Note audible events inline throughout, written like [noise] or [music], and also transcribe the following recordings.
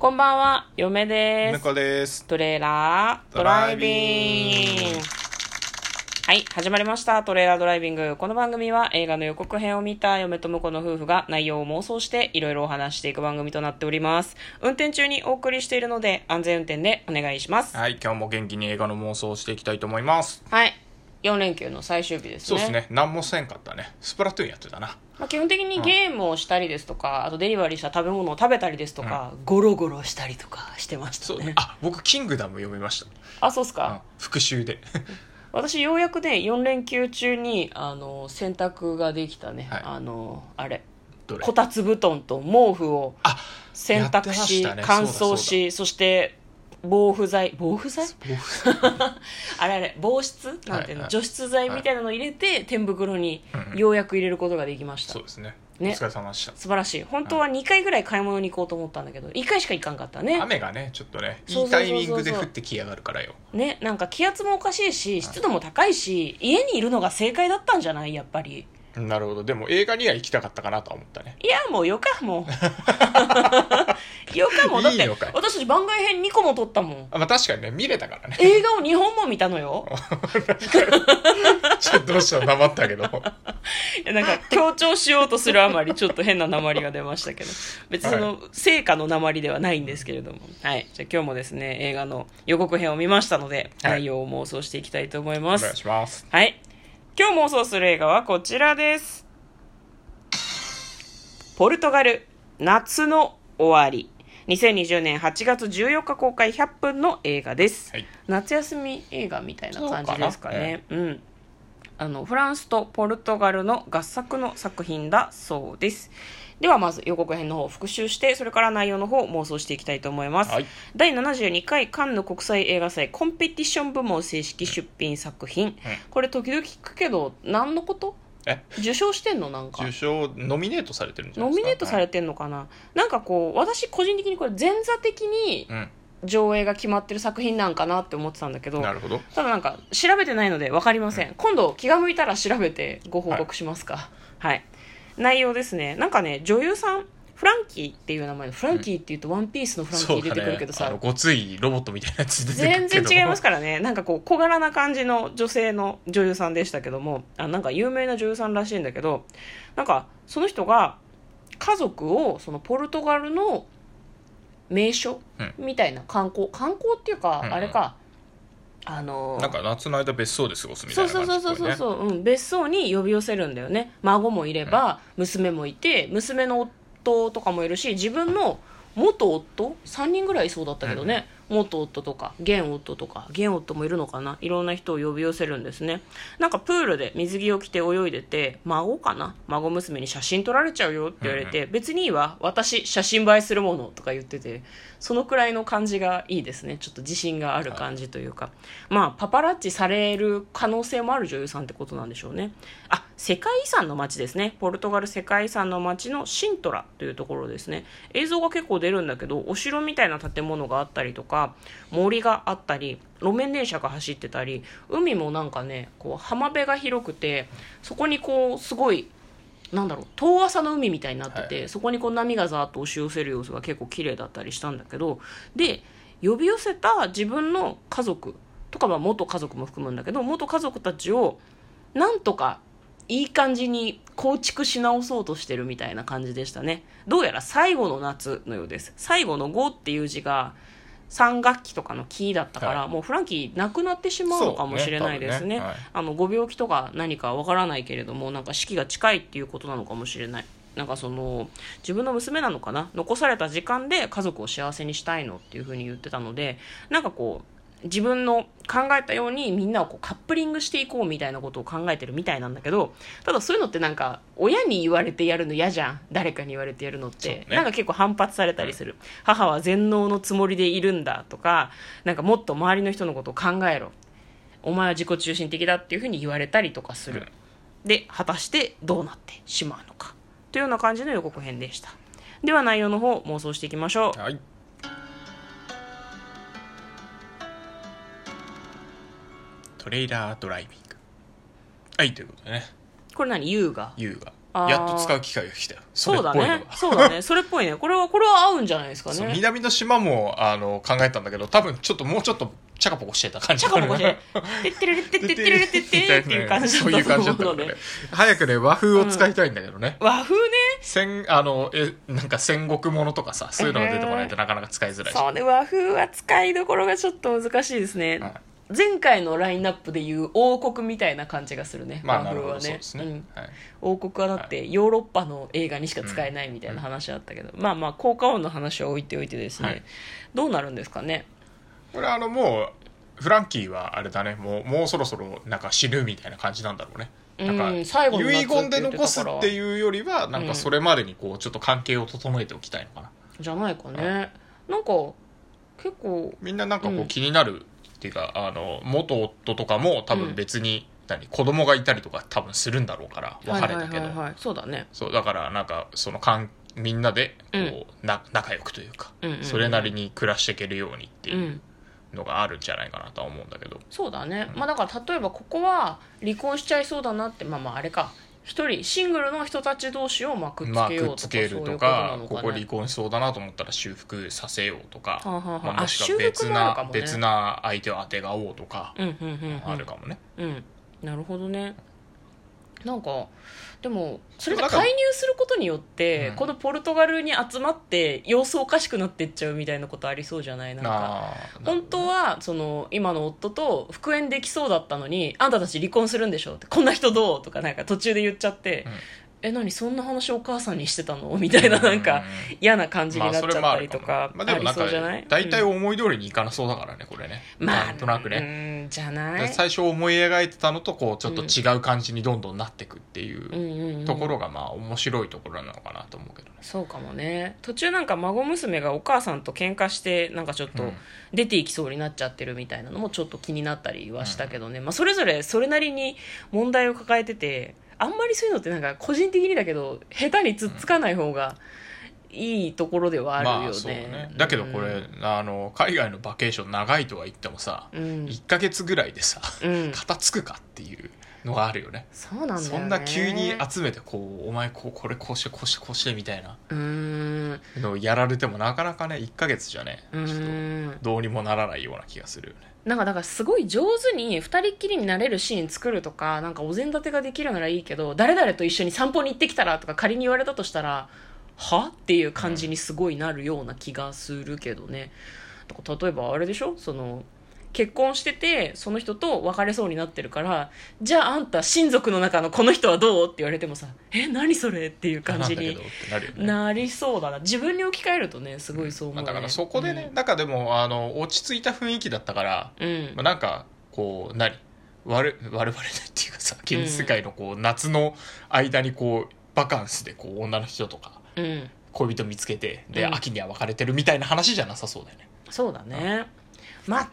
こんばんは、嫁です。です。トレーラードライビング。はい、始まりました。トレーラードライビング。この番組は映画の予告編を見た嫁と婿の夫婦が内容を妄想していろいろお話していく番組となっております。運転中にお送りしているので安全運転でお願いします。はい、今日も元気に映画の妄想をしていきたいと思います。はい、4連休の最終日ですね。そうですね、何もせんかったね。スプラトゥーンやってたな。まあ、基本的にゲームをしたりですとか、あとデリバリーした食べ物を食べたりですとか、ゴロゴロしたりとかしてましたね。あ、僕、キングダム読みました。あ、そうっすか。うん、復習で。[laughs] 私ようやくね4連休中にあの洗濯ができたね、はいあのあれこたつ布団と毛布をあ、洗濯し、ね乾燥しそして防腐剤。防腐剤？[laughs] あれあれ防湿？なんていうの、はいはい除湿剤みたいなのを入れて、天袋にうんうん。ようやく入れることができました、そうですね。ね。お疲れ様でした。素晴らしい。本当は2回ぐらい買い物に行こうと思ったんだけど1回しか行かんかったね。雨がね、ちょっとね、いいタイミングで降ってきやがるからよ。ねなんか気圧もおかしいし湿度も高いし家にいるのが正解だったんじゃない？やっぱり。なるほど。でも映画には行きたかったかなとは思ったね。いやもうよかもう [laughs] よかもうだっていいのかい私たち番外編2個も撮ったもんあまあ確かにね、見れたからね。映画を2本も見たのよ [laughs] ちょっとどうしよう、なまったけど。[laughs] いやなんか強調しようとするあまりちょっと変な鉛が出ましたけど別にその成果の鉛ではないんですけれどもはいじゃあ今日もですね映画の予告編を見ましたので、はい内容を妄想していきたいと思いおます願いします。はい。今日妄想する映画はこちらです。ポルトガル、夏の終わり。2020年8月14日公開100分の映画です。はい。夏休み映画みたいな感じですかそうかね。うん。あの、フランスとポルトガルの合作の作品だそうです。ではまず予告編の方を復習して、それから内容の方を妄想していきたいと思います。はい第72回カンヌ国際映画祭コンペティション部門正式出品作品。これ時々聞くけど、何のこと？え？受賞してんの？なんか。受。賞、ノミネートされてるんじゃなノいですか？ミネートされてんのかな、なんかこう、私個人的にこれ前座的にうん。上映が決まってる作品なんかなって思ってたんだけど、なるほど。ただなんか調べてないので分かりません、今度気が向いたら調べてご報告しますか。はい、内容ですね。なんかね女優さんフランキーっていう名前のフランキーっていうとワンピースのフランキー出てくるけどさ、あのごついロボットみたいなやつ出てくる全けど。然違いますからね。なんかこう小柄な感じの女性の女優さんでしたけども。あなんか有名な女優さんらしいんだけど。なんかその人が家族をそのポルトガルの名所みたいな観光観光っていうか、うんうん。あれか。あのなんか夏の間別荘で過ごすみたそいうなそうそう感じっぽいうねそそう、うん、別荘に呼び寄せるんだよね。孫もいれば、娘もいて娘の夫とかもいるし自分の元夫3人ぐらいいそうだったけどね、元夫とか現夫とか現夫もいるのかな。いろんな人を呼び寄せるんですね。なんかプールで水着を着て泳いでて孫かな？孫娘に写真撮られちゃうよって言われて、別にいいわ私写真映えするものとか言っててそのくらいの感じがいいですね。ちょっと自信がある感じというか、まあパパラッチされる可能性もある女優さんってことなんでしょうね。あ世界遺産の街ですね。ポルトガル世界遺産の街のシントラというところですね。映像が結構出るんだけどお城みたいな建物があったりとか森があったり路面電車が走ってたり海もなんかねこう浜辺が広くてそこにこうすごいなんだろう遠浅の海みたいになってて、はそこにこう波がざーっと押し寄せる様子が結構綺麗だったりしたんだけどで呼び寄せた自分の家族とかは元家族も含むんだけど元家族たちをなんとかいい感じに構築し直そうとしてるみたいな感じでしたね。どうやら最後の夏のようです。最後の5っていう字が3学期とかの期だったから、はい。もうフランキー亡くなってしまうのかもしれないですね。ねね。はい。あのご病気とか何かわからないけれどもなんか死期が近いっていうことなのかもしれない。なんかその自分の娘なのかな？残された時間で家族を幸せにしたいのっていうふうに言ってたのでなんかこう自分の考えたようにみんなをこうカップリングしていこうみたいなことを考えてるみたいなんだけどただそういうのってなんか親に言われてやるの嫌じゃん。誰かに言われてやるのって、ね。なんか結構反発されたりする、母は全能のつもりでいるんだとかなんかもっと周りの人のことを考えろ。お前は自己中心的だっていうふうに言われたりとかする、で果たしてどうなってしまうのか。というような感じの予告編でした。では内容の方妄想していきましょう。はいレーラードライビング。はいということでね。これ何？優が優がやっと使う機会が来たよ。そうだね。[laughs] そうだね。それっぽいね。これはこれは合うんじゃないですかそうね南の島もあの考えたんだけど多分ちょっともうちょっとチャカポコしてた感じ。チャカポコして「[laughs] てってれれってってってれれってって」っていう感じそういう感じだったので。ので早くね和風を使いたいんだけどね、和風ね？戦あのえなんか戦国ものとかさそういうのが出てこないとなかなか使いづらいし、そうね和風は使いどころがちょっと難しいですね、はい前回のラインナップでいう王国みたいな感じがするね、まあなるほ和風はね。どそうん。はい。王国はだってヨーロッパの映画にしか使えないみたいな話あったけど、まあまあ効果音の話は置いておいてですね、はい。どうなるんですかね？これあのもうフランキーはあれだね。もうもうそろそろなんか死ぬみたいな感じなんだろうね。なんか遺言で残すっていうよりはなんかそれまでにこうちょっと関係を整えておきたいのかな。じゃないかね。なんか結構。みんななんかこうんう気になるっていうか、あの元夫とかも多分別に、何子供がいたりとか多分するんだろうから別れたけど、はいはい。はいはいそうだね。そうだからなんかそのかんみんなでこう、な仲良くというか、うんうんうんそれなりに暮らしていけるようにっていううん。のがあるんじゃないかなとは思うんだけど、そうだね、まあだから例えばここは離婚しちゃいそうだなってまあまああれか一人シングルの人たち同士をまあくっつまあけようとつけるそういうことなとかのかね。ここ離婚しそうだなと思ったら修復させようとか、はあはあはあ。まあもしくはあ別な、もね。別な相手を当てがおうとか、うんうんうんあるかもね。うん、うん、なるほどねなんかでもそれで介入することによって、うん。このポルトガルに集まって様子おかしくなってっちゃうみたいなことありそうじゃない？なんか本当はその今の夫と復縁できそうだったのにあんたたち離婚するんでしょってこんな人どう？とかなんか途中で言っちゃって、うんえ何そんな話お母さんにしてたの？みたいななんか嫌な感じになっちゃったりとかありまあでもなんかそうじゃない？大体うん。思い通りにいかなそうだからねこれね。まあなんとなくね。うんじゃない？最初思い描いてたのとこうちょっと違う感じにどんどんなってくっていうんううんうん。ところがまあ面白いところなのかなと思うけどね。そうかもね。途中なんか孫娘がお母さんと喧嘩してなんかちょっとうん。出ていきそうになっちゃってるみたいなのもちょっと気になったりはしたけどね、まあ、それぞれそれなりに問題を抱えててあんまりそういうのってなんか個人的にだけど下手につっつかない方がいいところではあるよね,、まあそうね。だけどこれあの海外のバケーション長いとは言ってもさうん、うん1ヶ月ぐらいでさうん。片付くかっていうのがあるよね。そうなんね。そんな急に集めてこうお前こうこれこうしてこうしてこうしてみたいな。のをやられてもなかなかね1ヶ月じゃねうちょっとどうにもならないような気がするよねなんかだからすごい上手に2人っきりになれるシーン作るとかなんかお膳立てができるならいいけど誰々と一緒に散歩に行ってきたらとか仮に言われたとしたらは？っていう感じにすごいなるような気がするけどね。だか例えばあれでしょ？その結婚しててその人と別れそうになってるからじゃああんた親族の中のこの人はどうって言われてもさえ何それ？っていう感じになりそうだな。自分に置き換えるとねすごいそう思う、ね。まあ、だからそこでね、なんかでもあの落ち着いた雰囲気だったから、うん。まあ、なんかこう何？我我々でっていうかさ現実世界のこう、夏の間にこうバカンスでこう女の人とかうん。恋人見つけてで、うん。秋には別れてるみたいな話じゃなさそうだよね。そうだね。まあ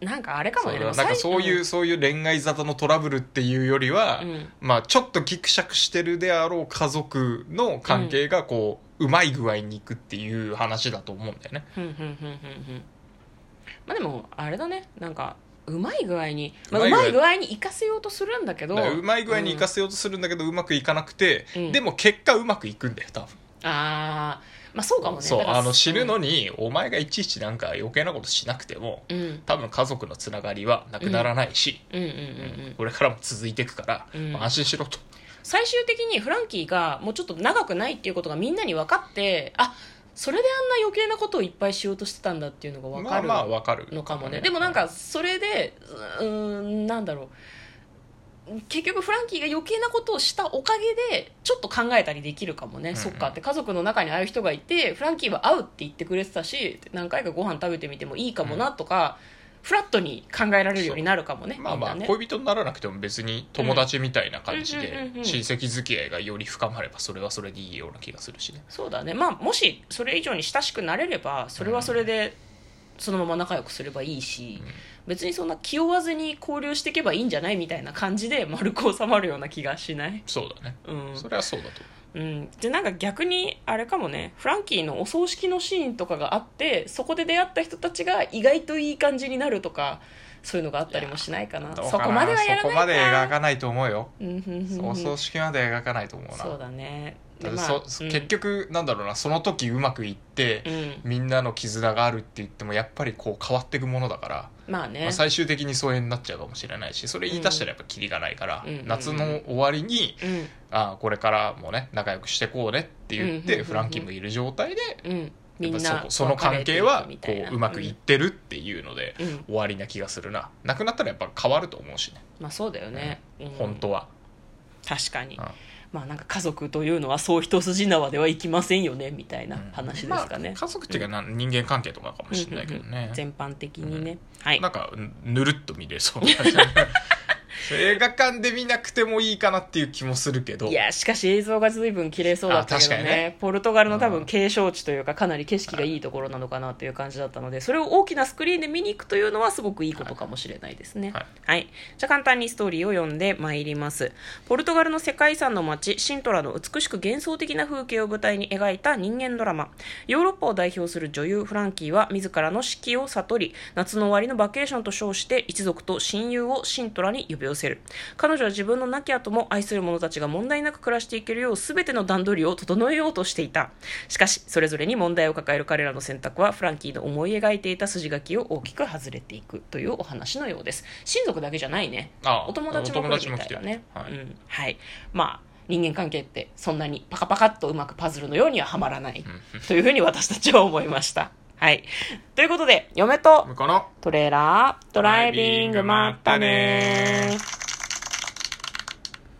なんかあれかもね。なんか最そういう、そういう恋愛沙汰のトラブルっていうよりは、うん。まあちょっとギクシャクしてるであろう家族の関係がこう、うまい具合にいくっていう話だと思うんだよね。まあでもあれだね。なんかうまい具合に、まあ、ううまい具合に生かせようとするんだけどうまい具合に生かせ、せようとするんだけど、うまくいかなくて、うん。でも結果うまくいくんだよ多分。ああまあそうかもね。そうあの知るのに、お前がいちいちなんか余計なことしなくてもうん。うん多分家族のつながりはなくならないし、これからも続いていくから、うん。まあ安心しろと。最終的にフランキーがもうちょっと長くないっていうことがみんなに分かってあそれであんな余計なことをいっぱいしようとしてたんだっていうのが分かるまあまあわかる。のかもねでもなんかそれでうーんなんだろう結局フランキーが余計なことをしたおかげでちょっと考えたりできるかもね、うんうん。そっかって。家族の中にああいう人がいてフランキーは会うって言ってくれてたし何回かご飯食べてみてもいいかもなとか、フラットに考えられるようになるかもねまあまあ、恋人にならなくても別に友達みたいな感じでうんうんうんうん。親戚付き合いがより深まればそれはそれでいいような気がするしね。そうだね。まあもしそれ以上に親しくなれればそれはそれでそのまま仲良くすればいいし、別にそんな気負わずに交流していけばいいんじゃないみたいな感じで丸く収まるような気がしない。そうだね、うん。それはそうだとう。ん、でなんか逆にあれかもねフランキーのお葬式のシーンとかがあってそこで出会った人たちが意外といい感じになるとかそういうのがあったりもしないかな。そこまではやらないか。そこまで描かないと思うよ。うんお葬式まで描かないと思うな。そうだね。でだってまあうん。そ結局なんだろうなその時うまくいって、うん。みんなの絆があるって言ってもやっぱりこう変わっていくものだから、まあね、まあ、最終的に疎遠になっちゃうかもしれないしそれ言い出したらやっぱキリがないから、うん。夏の終わりに、うん。ああこれからもね仲良くしてこうねって言って、うんフランキーもいる状態でそこその関係はこううまくいってるっていうので、うん。終わりな気がするな。なくなったらやっぱ変わると思うしね、まあそうだよね、うん。本当は、確かに、うんまあなんか家族というのはそう一筋縄ではいきませんよねみたいな話ですかね、まあ、家族っていうかな、人間関係とかかもしれないけどね、全般的にね、はい。なんかぬるっと見れそうな感じ映画館で見なくてもいいかなっていう気もするけど。いやしかし映像が随分綺麗そうだったけどね。ね。ポルトガルの多分うん。景勝地というかかなり景色がいいところなのかなという感じだったのでそれを大きなスクリーンで見に行くというのはすごくいいことかもしれないですね。はい。はい、じゃあ簡単にストーリーを読んでまいります。ポルトガルの世界遺産の街シントラの美しく幻想的な風景を舞台に描いた人間ドラマ。ヨーロッパを代表する女優フランキーは自らの死期を悟り夏の終わりのバケーションと称して一族と親友をシントラに呼び寄せる。彼女は自分の亡き後も愛する者たちが問題なく暮らしていけるよう全ての段取りを整えようとしていた。しかしそれぞれに問題を抱える彼らの選択はフランキーの思い描いていた筋書きを大きく外れていくというお話のようです。親族だけじゃないね。あお友達も来るみたいだねお友達も来てるはいうん。はい。まあ人間関係ってそんなにパカパカっとうまくパズルのようにははまらないというふうに私たちは思いましたはい。ということで嫁とこのトレーラードライビングまったね